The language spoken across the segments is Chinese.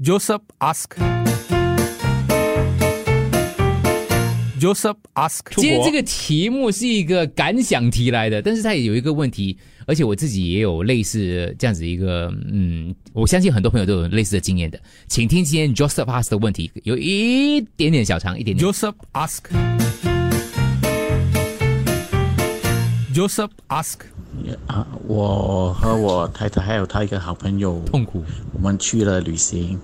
Joseph ask. Joseph ask. 今天这个题目是一个感想题来的，但是它也有一个问题，而且我自己也有类似这样子一个，嗯，我相信很多朋友都有类似的经验的，请听今天 Joseph ask 的问题，有一点点小长，一点点。Joseph ask. Joseph ask. 啊，我和我太太还有他一个好朋友，痛苦，我们去了旅行，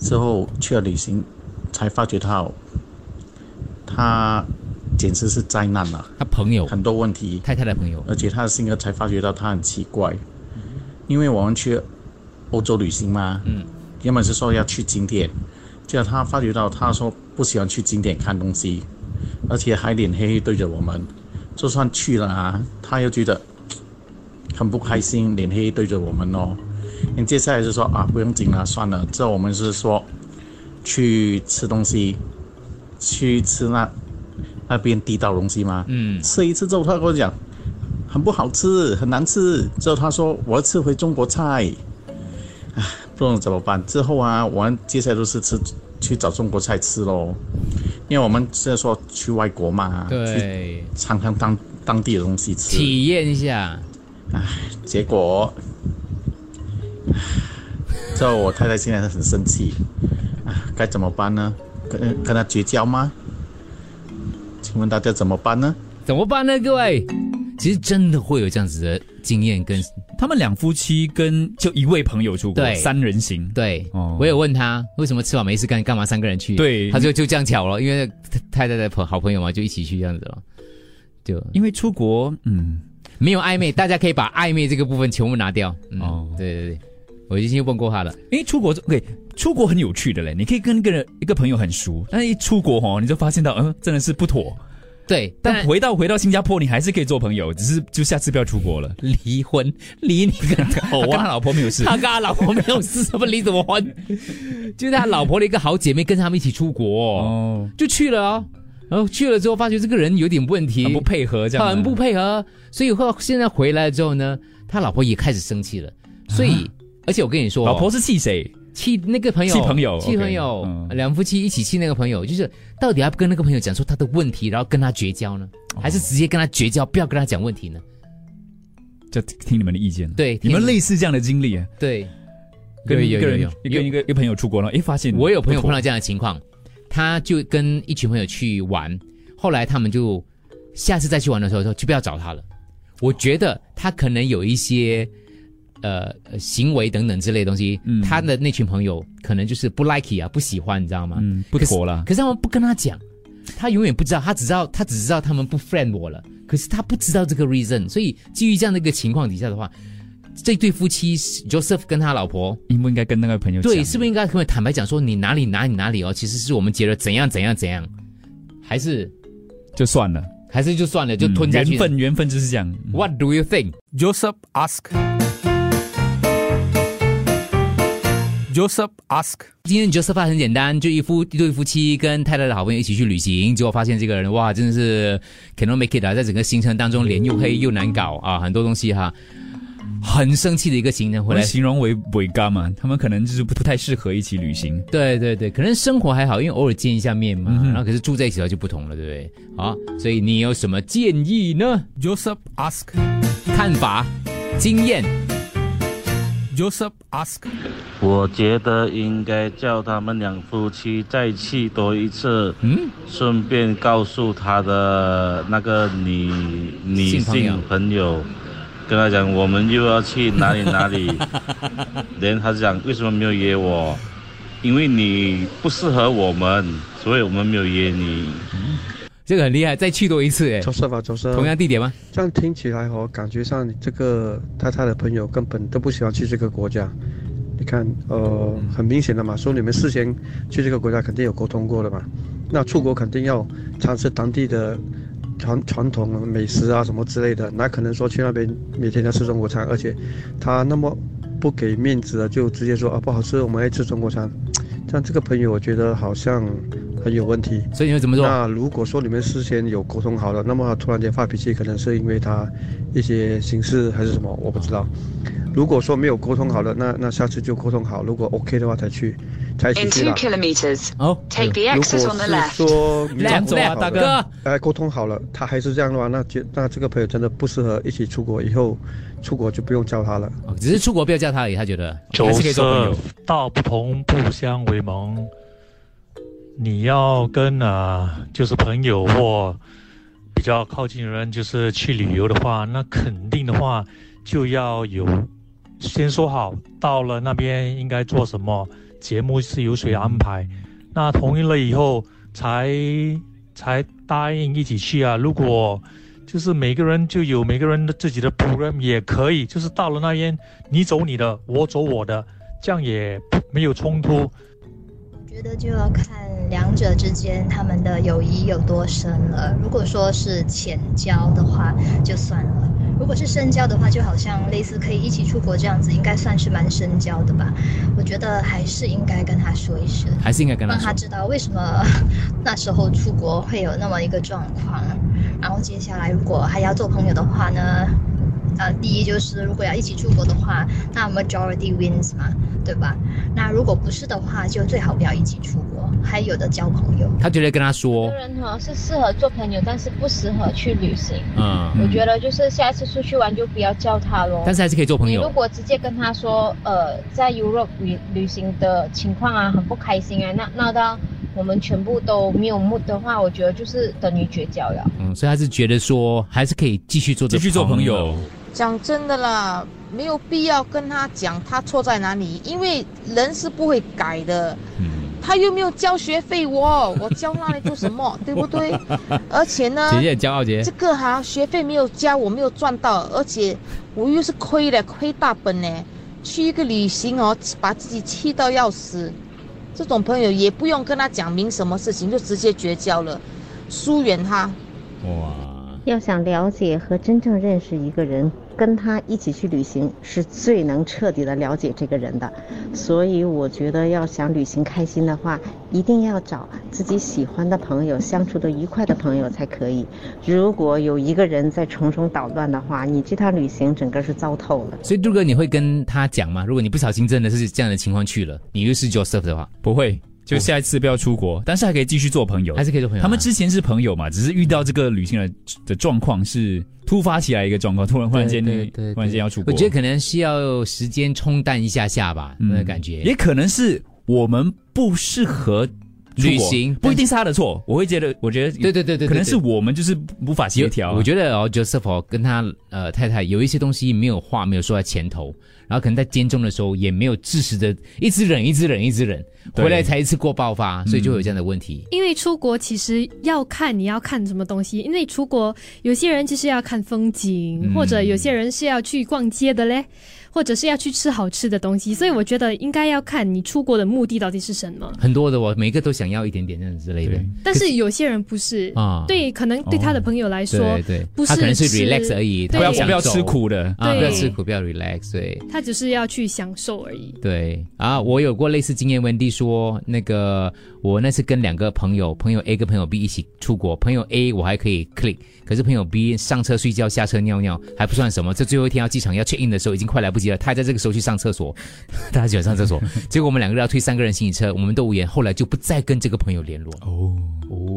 之后去了旅行，才发觉到他简直是灾难了，他朋友。很多问题，太太的朋友，而且他的性格才发觉到他很奇怪，因为我们去欧洲旅行嘛，嗯，原本是说要去景点，结果他发觉到他说不喜欢去景点看东西，而且还脸黑黑对着我们，就算去了啊，他又觉得 很不开心，脸黑黑对着我们哦。你接下来就说啊，不用紧了，算了，这我们是说去吃东西，去吃那那边地道东西吗？嗯，吃一次之后，他跟我讲很不好吃，很难吃。之后他说我要吃回中国菜，唉，不懂怎么办。之后啊，我们接下来都是吃去找中国菜吃喽，因为我们是说去外国嘛，去对，尝尝当当地的东西吃。体验一下，结果，这我太太现在很生气，啊，该怎么办呢？跟跟他绝交吗？请问大家怎么办呢？怎么办呢？各位，其实真的会有这样子的经验跟他们两夫妻跟就一位朋友出国，对三人行。对，哦我有问他为什么吃完没事干，干嘛三个人去？对他就就这样巧了，因为太太的朋好朋友嘛，就一起去这样子了，就因为出国，嗯，没有暧昧，大家可以把暧昧这个部分全部拿掉。嗯、哦对对对，我已经问过他了。因为出国，OK，出国很有趣的嘞，你可以跟一个人一个朋友很熟，但是一出国哦，你就发现到，嗯、真的是不妥。对，但回到回到新加坡，你还是可以做朋友，只是就下次不要出国了。离婚，离你跟他 他跟他老婆没有事，他跟他老婆没有事，什么离什么婚？就是他老婆的一个好姐妹跟他们一起出国，哦，就去了哦。然后去了之后，发觉这个人有点问题，很不配合这样啊，很不配合，所以后现在回来之后呢，他老婆也开始生气了。所以，而且我跟你说，老婆是气谁？气那个朋友，气朋友气朋友，嗯两夫妻一起气那个朋友，就是到底要跟那个朋友讲说他的问题，然后跟他绝交呢，哦还是直接跟他绝交，不要跟他讲问题呢？就听你们的意见。对，你们听类似这样的经历啊？对，跟一个人跟一个一个朋友出国了，哎，发现我有朋友碰到这样的情况，他就跟一群朋友去玩，后来他们就下次再去玩的时候说就不要找他了。我觉得他可能有一些呃呃行为等等之类的东西，嗯他的那群朋友可能就是不 like 啊，不喜欢，你知道吗？嗯不妥了可是可是他们不跟他讲，他永远不知道，他只知道他只知道他们不 friend 我了，可是他不知道这个 reason，所以基于这样的一个情况底下的话，这对夫妻 Joseph 跟他老婆。应不应该跟那个朋友讲？对，是不是应该跟我坦白讲说你哪里哪里哪里哦？其实是我们觉得怎样怎样怎样，还是就算了，还是就算了，就吞下去。嗯缘分，缘分就是这样。What do you think? Joseph ask. Joseph ask. 今天 Joseph 很简单，就一夫一对夫妻跟太太的好朋友一起去旅行，结果发现这个人哇，真的是 cannot make it 啊，在整个行程当中脸又黑又难搞啊，很多东西哈，很生气的一个行程回来。形容为伪干嘛？他们可能就是不不太适合一起旅行。对对对，可能生活还好，因为偶尔见一下面嘛，嗯然后可是住在一起的话就不同了，对不对？好，所以你有什么建议呢？Joseph ask. 看法、经验？Joseph ask. 我觉得应该叫他们两夫妻再去多一次，嗯，顺便告诉他的那个女女性朋友跟他讲我们又要去哪里哪里，连他讲为什么没有约我，因为你不适合我们，所以我们没有约你。这个很厉害，再去多一次哎，周师吧，周师。同样地点吗？这样听起来哦，感觉上你这个他他的朋友根本都不喜欢去这个国家。你看，呃，很明显的嘛，说你们事先去这个国家肯定有沟通过的嘛。那出国肯定要尝试当地的传传统美食啊什么之类的，哪可能说去那边每天要吃中国餐？而且他那么不给面子的，就直接说啊不好吃，我们爱吃中国餐。像这个朋友，我觉得好像很有问题。所以你会怎么做？那如果说你们事先有沟通好了，那么突然间发脾气，可能是因为他一些形式还是什么，我不知道。如果说没有沟通好了，那那下次就沟通好，如果 OK 的话才去，才一起 In 去 two 啦。kilometers, 哦，take the 如 exit 果 on the 是 left. 说没有转走啊，沟通好了大哥。哎，沟通好了，他还是这样的话，那就那这个朋友真的不适合一起出国，以后出国就不用叫他了。哦只是出国不要叫他而已，他觉得还是可以做朋友色道不同不相为谋。你要跟啊、就是朋友或比较靠近的人，就是去旅游的话，那肯定的话就要有先说好，到了那边应该做什么，节目是由谁安排。那同意了以后，才才答应一起去啊。如果就是每个人就有每个人的自己的 program 也可以，就是到了那边你走你的，我走我的，这样也没有冲突。觉得就要看两者之间他们的友谊有多深了。如果说是浅交的话，就算了；如果是深交的话，就好像类似可以一起出国这样子，应该算是蛮深交的吧。我觉得还是应该跟他说一声，还是应该跟他说。让他知道为什么 那时候出国会有那么一个状况。然后接下来如果还要做朋友的话呢？呃，第一就是如果要一起出国的话，那 majority wins 嘛，对吧？那如果不是的话，就最好不要一起出国，还有的交朋友。他觉得跟他说有，人哈是适合做朋友，但是不适合去旅行。嗯，我觉得就是下一次出去玩就不要叫他咯。但是还是可以做朋你如。果直接跟他说，呃，在 Europe 旅旅行的情况啊，很不开心啊，那闹到我们全部都没有 mood 的话，我觉得就是等于绝交了。嗯，所以他是觉得说还是可以继续做继续做朋友。讲真的啦，没有必要跟他讲他错在哪里，因为人是不会改的。嗯，他又没有交学费我，我交那里做什么，对不对？而且呢，姐姐很骄傲，姐这个哈、学费没有交，我没有赚到，而且我又是亏的，亏大本呢。去一个旅行哦，把自己气到要死，这种朋友也不用跟他讲明什么事情，就直接绝交了，疏远他。哇，要想了解和真正认识一个人，跟他一起去旅行是最能彻底的了解这个人的。所以我觉得，要想旅行开心的话，一定要找自己喜欢的朋友，相处的愉快的朋友才可以。如果有一个人在从中捣乱的话，你这趟旅行整个是糟透了。所以杜哥你会跟他讲吗？如果你不小心真的是这样的情况去了，你又是 Joseph 的话，不会，就下一次不要出国，但是还可以继续做朋友，还是可以做朋友啊。他们之前是朋友嘛，只是遇到这个旅行的的状况是突发起来一个状况，突然忽然间对对对忽然间要出国，我觉得可能需要时间冲淡一下下吧，那个感觉。也可能是我们不适合旅行。不一定是他的错，我会觉得，我觉得对对对对，可能是我们就是无法协调。啊。我觉得哦，Joseph 哦跟他呃太太有一些东西没有话没有说在前头，然后可能在监中的时候也没有适时的一直忍一直忍一直忍，回来才一次过爆发，所以就会有这样的问题。因为出国其实要看你要看什么东西，因为出国有些人其实要看风景，嗯。或者有些人是要去逛街的嘞，或者是要去吃好吃的东西，所以我觉得应该要看你出国的目的到底是什么。很多的我每个都想要一点点这样之类的，但是有些人不是。啊。对，可能对他的朋友来说，对对，不是他可能是 relax 而已，他不要不要吃苦的。啊，不要吃苦，不要 relax，对。他只是要去享受而已。对。啊，我有过类似经验。温蒂说，那个我那次跟两个朋友，朋友 A 跟朋友 B 一起出国，朋友 A 我还可以 click，可是朋友 B 上车睡觉、下车尿尿还不算什么，这最后一天要机场要 check in 的时候已经快来不及了，他还在这个时候去上厕所，他喜欢上厕所，结果我们两个人要推三个人行李车，我们都无言，后来就不再跟这个朋友联络。哦，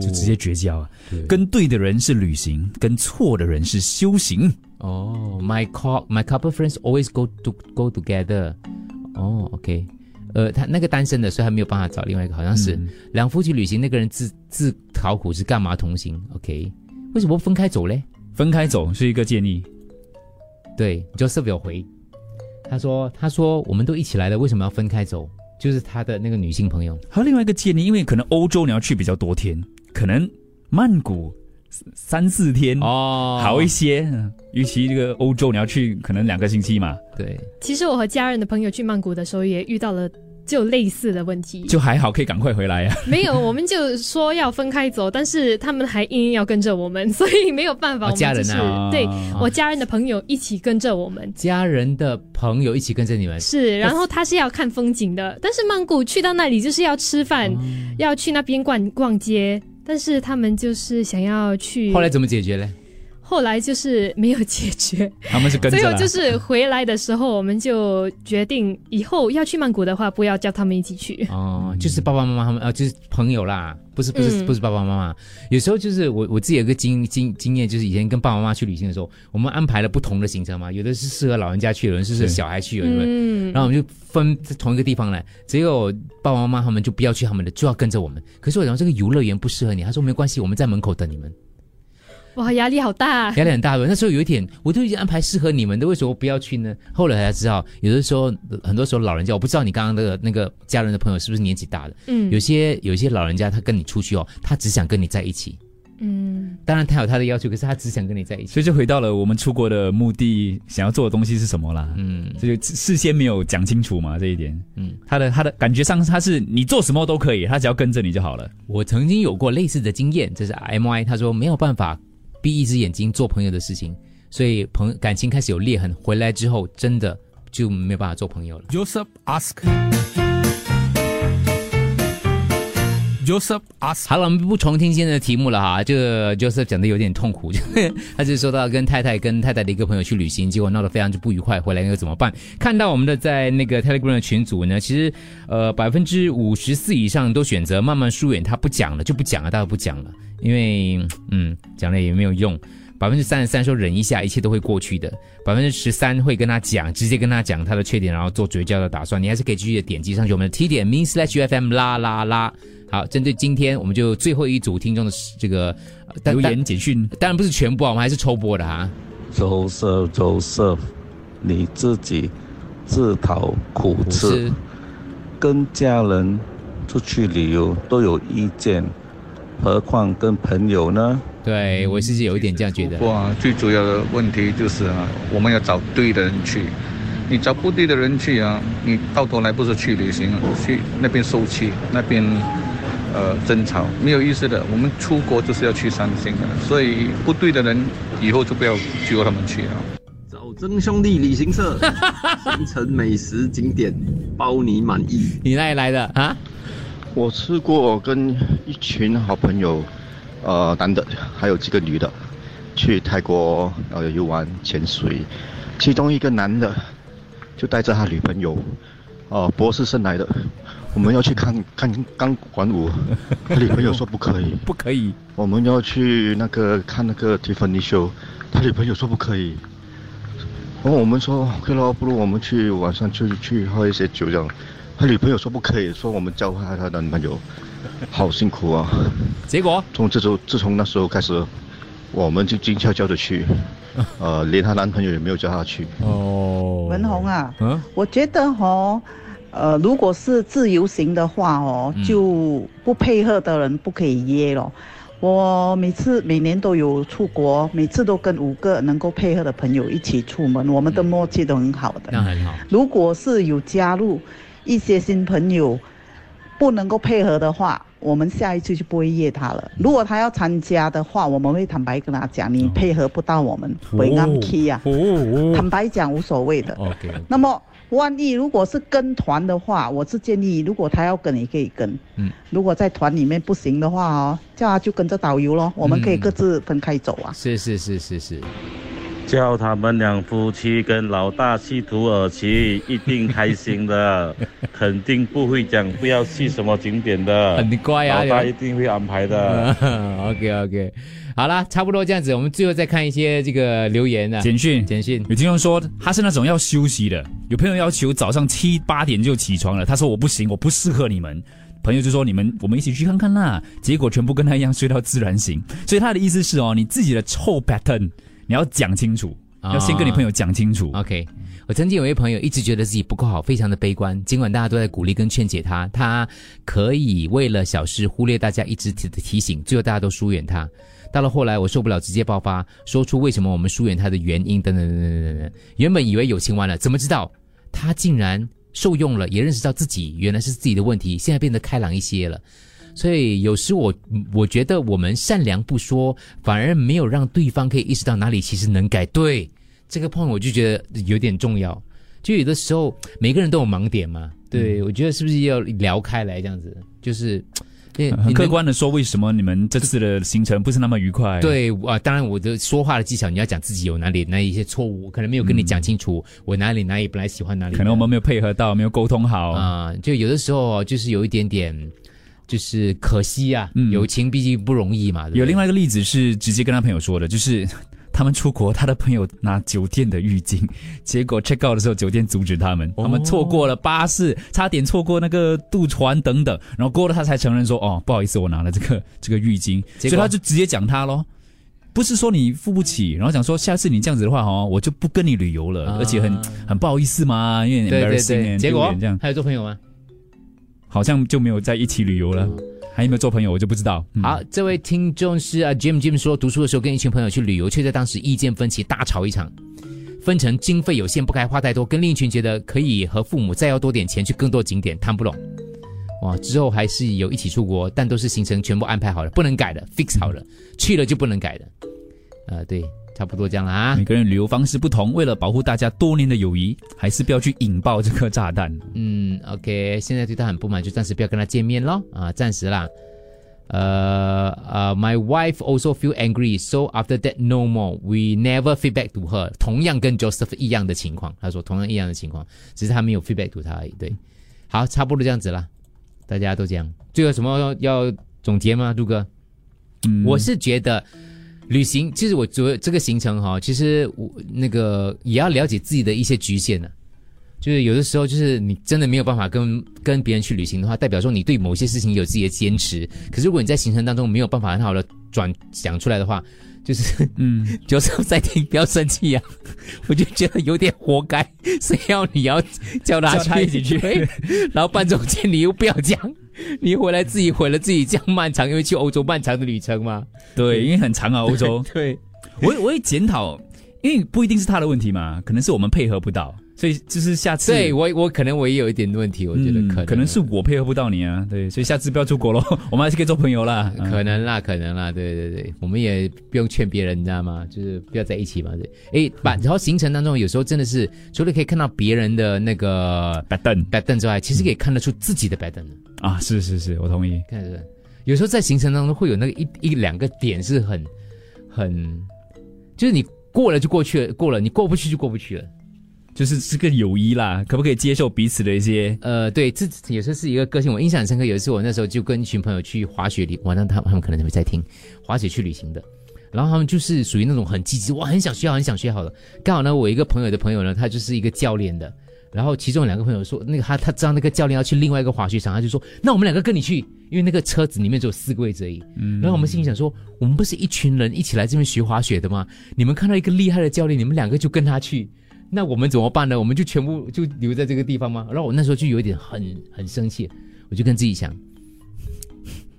就直接绝交啊！跟对的人是旅行，跟错的人是修行。哦、m y co my couple friends always go to go together。哦，OK，呃，他那个单身的，所以他没有办法找另外一个，好像是、嗯两夫妻旅行，那个人自自讨苦是干嘛同行？OK，为什么不分开走嘞？分开走是一个建议。对，Joseph 有回，他说他说我们都一起来了，为什么要分开走？就是他的那个女性朋友，还有另外一个建议，因为可能欧洲你要去比较多天，可能曼谷三四天哦好一些。嗯尤其这个欧洲你要去可能两个星期嘛。对，其实我和家人的朋友去曼谷的时候，也遇到了就类似的问题。就还好，可以赶快回来啊。没有，我们就说要分开走，但是他们还硬硬要跟着我们，所以没有办法。家人就是啊对哦我家人的朋友一起跟着我们。家人的朋友一起跟着你们，是，然后他是要看风景的，但是曼谷去到那里就是要吃饭，哦要去那边逛逛街，但是他们就是想要去。后来怎么解决呢？后来就是没有解决，他们是跟着啦最后就是回来的时候，我们就决定以后要去曼谷的话，不要叫他们一起去。哦，就是爸爸妈妈他们，呃，就是朋友啦，不是不是、嗯不是爸爸妈妈。有时候就是我我自己有个经经经验，就是以前跟爸爸妈妈去旅行的时候，我们安排了不同的行程嘛，有的是适合老人家去，有的是适合小孩去，有的是。嗯然后我们就分在同一个地方来，只有爸爸妈妈他们就不要去他们的，就要跟着我们。可是我讲这个游乐园不适合你，他说没关系，我们在门口等你们，哇，压力好大。压力很大的。那时候有一点，我都已经安排适合你们的，为什么不要去呢？后来才知道，有的时候很多时候老人家，我不知道你刚刚的那个家人的朋友是不是年纪大的，嗯有些有些老人家他跟你出去哦，他只想跟你在一起。嗯，当然他有他的要求，可是他只想跟你在一起。所以就回到了我们出国的目的，想要做的东西是什么啦。嗯，这就事先没有讲清楚嘛，这一点。嗯，他的他的感觉上他是你做什么都可以，他只要跟着你就好了。我曾经有过类似的经验，这是 M Y，他说没有办法闭一只眼睛做朋友的事情，所以朋感情开始有裂痕，回来之后真的就没有办法做朋友了。Joseph ask. 好了，我们不重听今天的题目了哈。这个 Joseph 讲的有点痛苦，就他就说到跟太太跟太太的一个朋友去旅行，结果闹得非常之不愉快，回来应该怎么办？看到我们的在那个 Telegram 的群组呢，其实呃百分之五十四以上都选择慢慢疏远，他不讲了就不讲了，大家不讲了，因为嗯讲了也没有用。百分之三十三说忍一下，一切都会过去的。百分之十三会跟他讲，直接跟他讲他的缺点，然后做绝交的打算。你还是可以继续的点击上去我们的 T 点 me slash FM 啦啦啦。好，针对今天我们就最后一组听众的这个呃留言简讯，当然不是全部啊，我们还是抽播的哈。周色周色，你自己自讨苦吃，跟家人出去旅游都有意见，何况跟朋友呢？对我自己有一点这样觉得。哇，最主要的问题就是啊，我们要找对的人去。你找不对的人去啊，你到头来不是去旅行，去那边受气，那边呃争吵，没有意思的。我们出国就是要去散心的，所以不对的人以后就不要揪他们去啊。找真兄弟旅行社，行程美食景点包你满意。你哪里来的啊？我吃过跟一群好朋友，呃，男的还有几个女的，去泰国呃游玩潜水，其中一个男的就带着他女朋友，哦、博士生来的，我们要去看看钢管舞，他女朋友说不可以，不可以。我们要去那个看那个 Tiffany show，他女朋友说不可以。然后我们说 OK 咯，不如我们去晚上去去喝一些酒这样。他女朋友说不可以，说我们教坏他的男朋友，好辛苦啊。结果从这周自从那时候开始，我们就静悄悄的去，呃，连她男朋友也没有叫她去。哦文红啊，嗯我觉得哦，呃，如果是自由行的话哦，嗯就不配合的人不可以约咯。我每次每年都有出国，每次都跟五个能够配合的朋友一起出门，我们的默契都很好的。那很好。如果是有加入一些新朋友不能够配合的话，我们下一次就不会约他了。如果他要参加的话，我们会坦白跟他讲，你配合不到我们，会按 key 啊。坦白讲无所谓的。那么万一如果是跟团的话，我是建议，如果他要跟，也可以跟。嗯。如果在团里面不行的话哦，叫他就跟着导游咯，我们可以嗯各自分开走啊。是是是是是。叫他们两夫妻跟老大去土耳其，一定开心的，肯定不会讲不要去什么景点的。很乖啊老大一定会安排的。OK OK，好啦，差不多这样子，我们最后再看一些这个留言啊，简讯，简讯。有听众说他是那种要休息的，有朋友要求早上七八点就起床了，他说我不行，我不适合你们。朋友就说你们我们一起去看看啦，结果全部跟他一样睡到自然醒。所以他的意思是哦，你自己的臭 pattern 你要讲清楚，要先跟你朋友讲清楚。OK，我曾经有一位朋友一直觉得自己不够好，非常的悲观。尽管大家都在鼓励跟劝解他，他可以为了小事忽略大家一直提的提醒，最后大家都疏远他。到了后来，我受不了，直接爆发，说出为什么我们疏远他的原因，等等等等等等。原本以为友情完了，怎么知道他竟然受用了，也认识到自己原来是自己的问题，现在变得开朗一些了。所以有时我我觉得我们善良不说，反而没有让对方可以意识到哪里其实能改。对这个 point 我就觉得有点重要。就有的时候每个人都有盲点嘛，对、我觉得是不是要聊开来这样子？就是客观的说，为什么你们这次的行程不是那么愉快？，对啊、当然我的说话的技巧，你要讲自己有哪里哪一些错误，我可能没有跟你讲清楚，我哪里哪里本来喜欢哪里，可能我们没有配合到，没有沟通好。啊、就有的时候哦就是有一点点，就是可惜啊，友情毕竟不容易嘛。对对？有另外一个例子是直接跟他朋友说的，就是 他们出国，他的朋友拿酒店的浴巾，结果 check out 的时候，酒店阻止他们，他们错过了巴士，差点错过那个渡船等等，然后过了他才承认说，哦，不好意思，我拿了这个 这个浴巾，所结果？以他就直接讲他咯。不是说你付不起，然后讲说下次你这样子的话哦，我就不跟你旅游了，而且很很不好意思嘛，因为对对 embarrassing 对，and 结果？这样，还有做朋友吗？好像就没有在一起旅游了，还有没有做朋友我就不知道。好，这位听众是啊 Jim Jim 说，读书的时候跟一群朋友去旅游，却在当时意见分歧，大吵一场。分成经费有限，不该花太多，跟另一群觉得可以和父母再要多点钱去更多景点，谈不拢。哇，之后还是有一起出国，但都是行程全部安排好了，不能改的，fix 好了，去了就不能改的。呃，对，差不多这样了啊每。个人旅游方式不同，为了保护大家多年的友谊，还是不要去引爆这颗炸弹。嗯，OK，现在对他很不满，就暂时不要跟他见面咯。啊，暂时啦。呃呃、m y wife also feel angry, so after that no more. We never feedback to her. 同样跟 Joseph 一样的情况，他说同样一样的情况，只是他没有 feedback to 他而已。对，好，差不多这样子啦，大家都这样。最后有什么要总结吗，杜哥？嗯我是觉得旅行，其实我觉得这个行程哈，其实我那个也要了解自己的一些局限呢、就是有的时候，就是你真的没有办法跟跟别人去旅行的话，代表说你对某些事情有自己的坚持。可是如果你在行程当中没有办法很好的转讲出来的话，就是嗯，就是在听，不要生气呀、我就觉得有点活该，谁要你要叫他叫他去一起去。然后半中间你又不要讲，你回来自己毁了自己这样漫长，因为去欧洲漫长的旅程嘛。对，因为很长啊，欧洲。对，我我会检讨，因为不一定是他的问题嘛，可能是我们配合不到，所以就是下次对我我可能我也有一点问题，我觉得嗯可能、可能是我配合不到你啊，对，所以下次不要出国咯，我们还是可以做朋友啦。嗯可能啦，可能啦，对对对，我们也不用劝别人，你知道吗？就是不要在一起嘛，对。哎，把然后行程当中有时候真的是除了可以看到别人的那个 bad 凳 bad 凳之外，其实可以看得出自己的 bad 凳的。啊，是是是，我同意。看是不是？有时候在行程当中会有那个一一两个点是很很，就是你过了就过去了，过了你过不去就过不去了。就是这个友谊啦，可不可以接受彼此的一些？呃，对，这有时候是一个个性，我印象很深刻。有一次我那时候就跟一群朋友去滑雪旅，晚上他们他们可能会在听滑雪去旅行的，然后他们就是属于那种很积极，哇，很想学好，很想学好的。刚好呢，我一个朋友的朋友呢，他就是一个教练的，然后其中有两个朋友说，那个他他知道那个教练要去另外一个滑雪场，他就说，那我们两个跟你去，因为那个车子里面只有四个位置而已。嗯然后我们心里想说，我们不是一群人一起来这边学滑雪的吗？你们看到一个厉害的教练，你们两个就跟他去，那我们怎么办呢？我们就全部就留在这个地方吗？然后我那时候就有一点很很生气，我就跟自己想，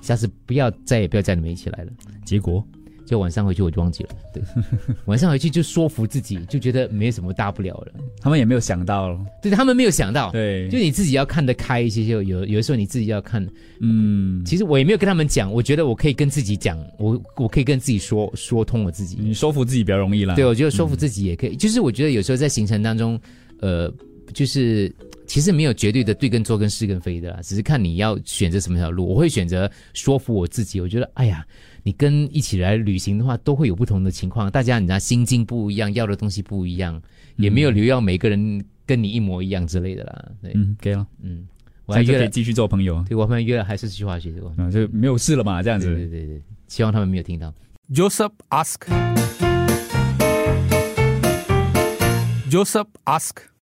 下次不要再也不要叫你们一起来了。结果就晚上回去我就忘记了，对，晚上回去就说服自己，就觉得没什么大不了了。他们也没有想到，对他们没有想到，对。就你自己要看得开一些，就有有的时候你自己要看，嗯，其实我也没有跟他们讲，我觉得我可以跟自己讲，我我可以跟自己说说通我自己，你说服自己比较容易啦。对，我觉得说服自己也可以，就是我觉得有时候在行程当中，呃，就是其实没有绝对的对跟错跟是跟非的啦，只是看你要选择什么条路。我会选择说服我自己，我觉得哎呀，你跟一起来旅行的话，都会有不同的情况，大家你知道心境不一样，要的东西不一样，也没有留要每个人跟你一模一样之类的啦。对，嗯，可以了，嗯，我还约了可以继续做朋友。对我们约了还是去滑雪的，啊，就没有事了嘛，这样子。对对对对，希望他们没有听到。Joseph ask. Joseph ask.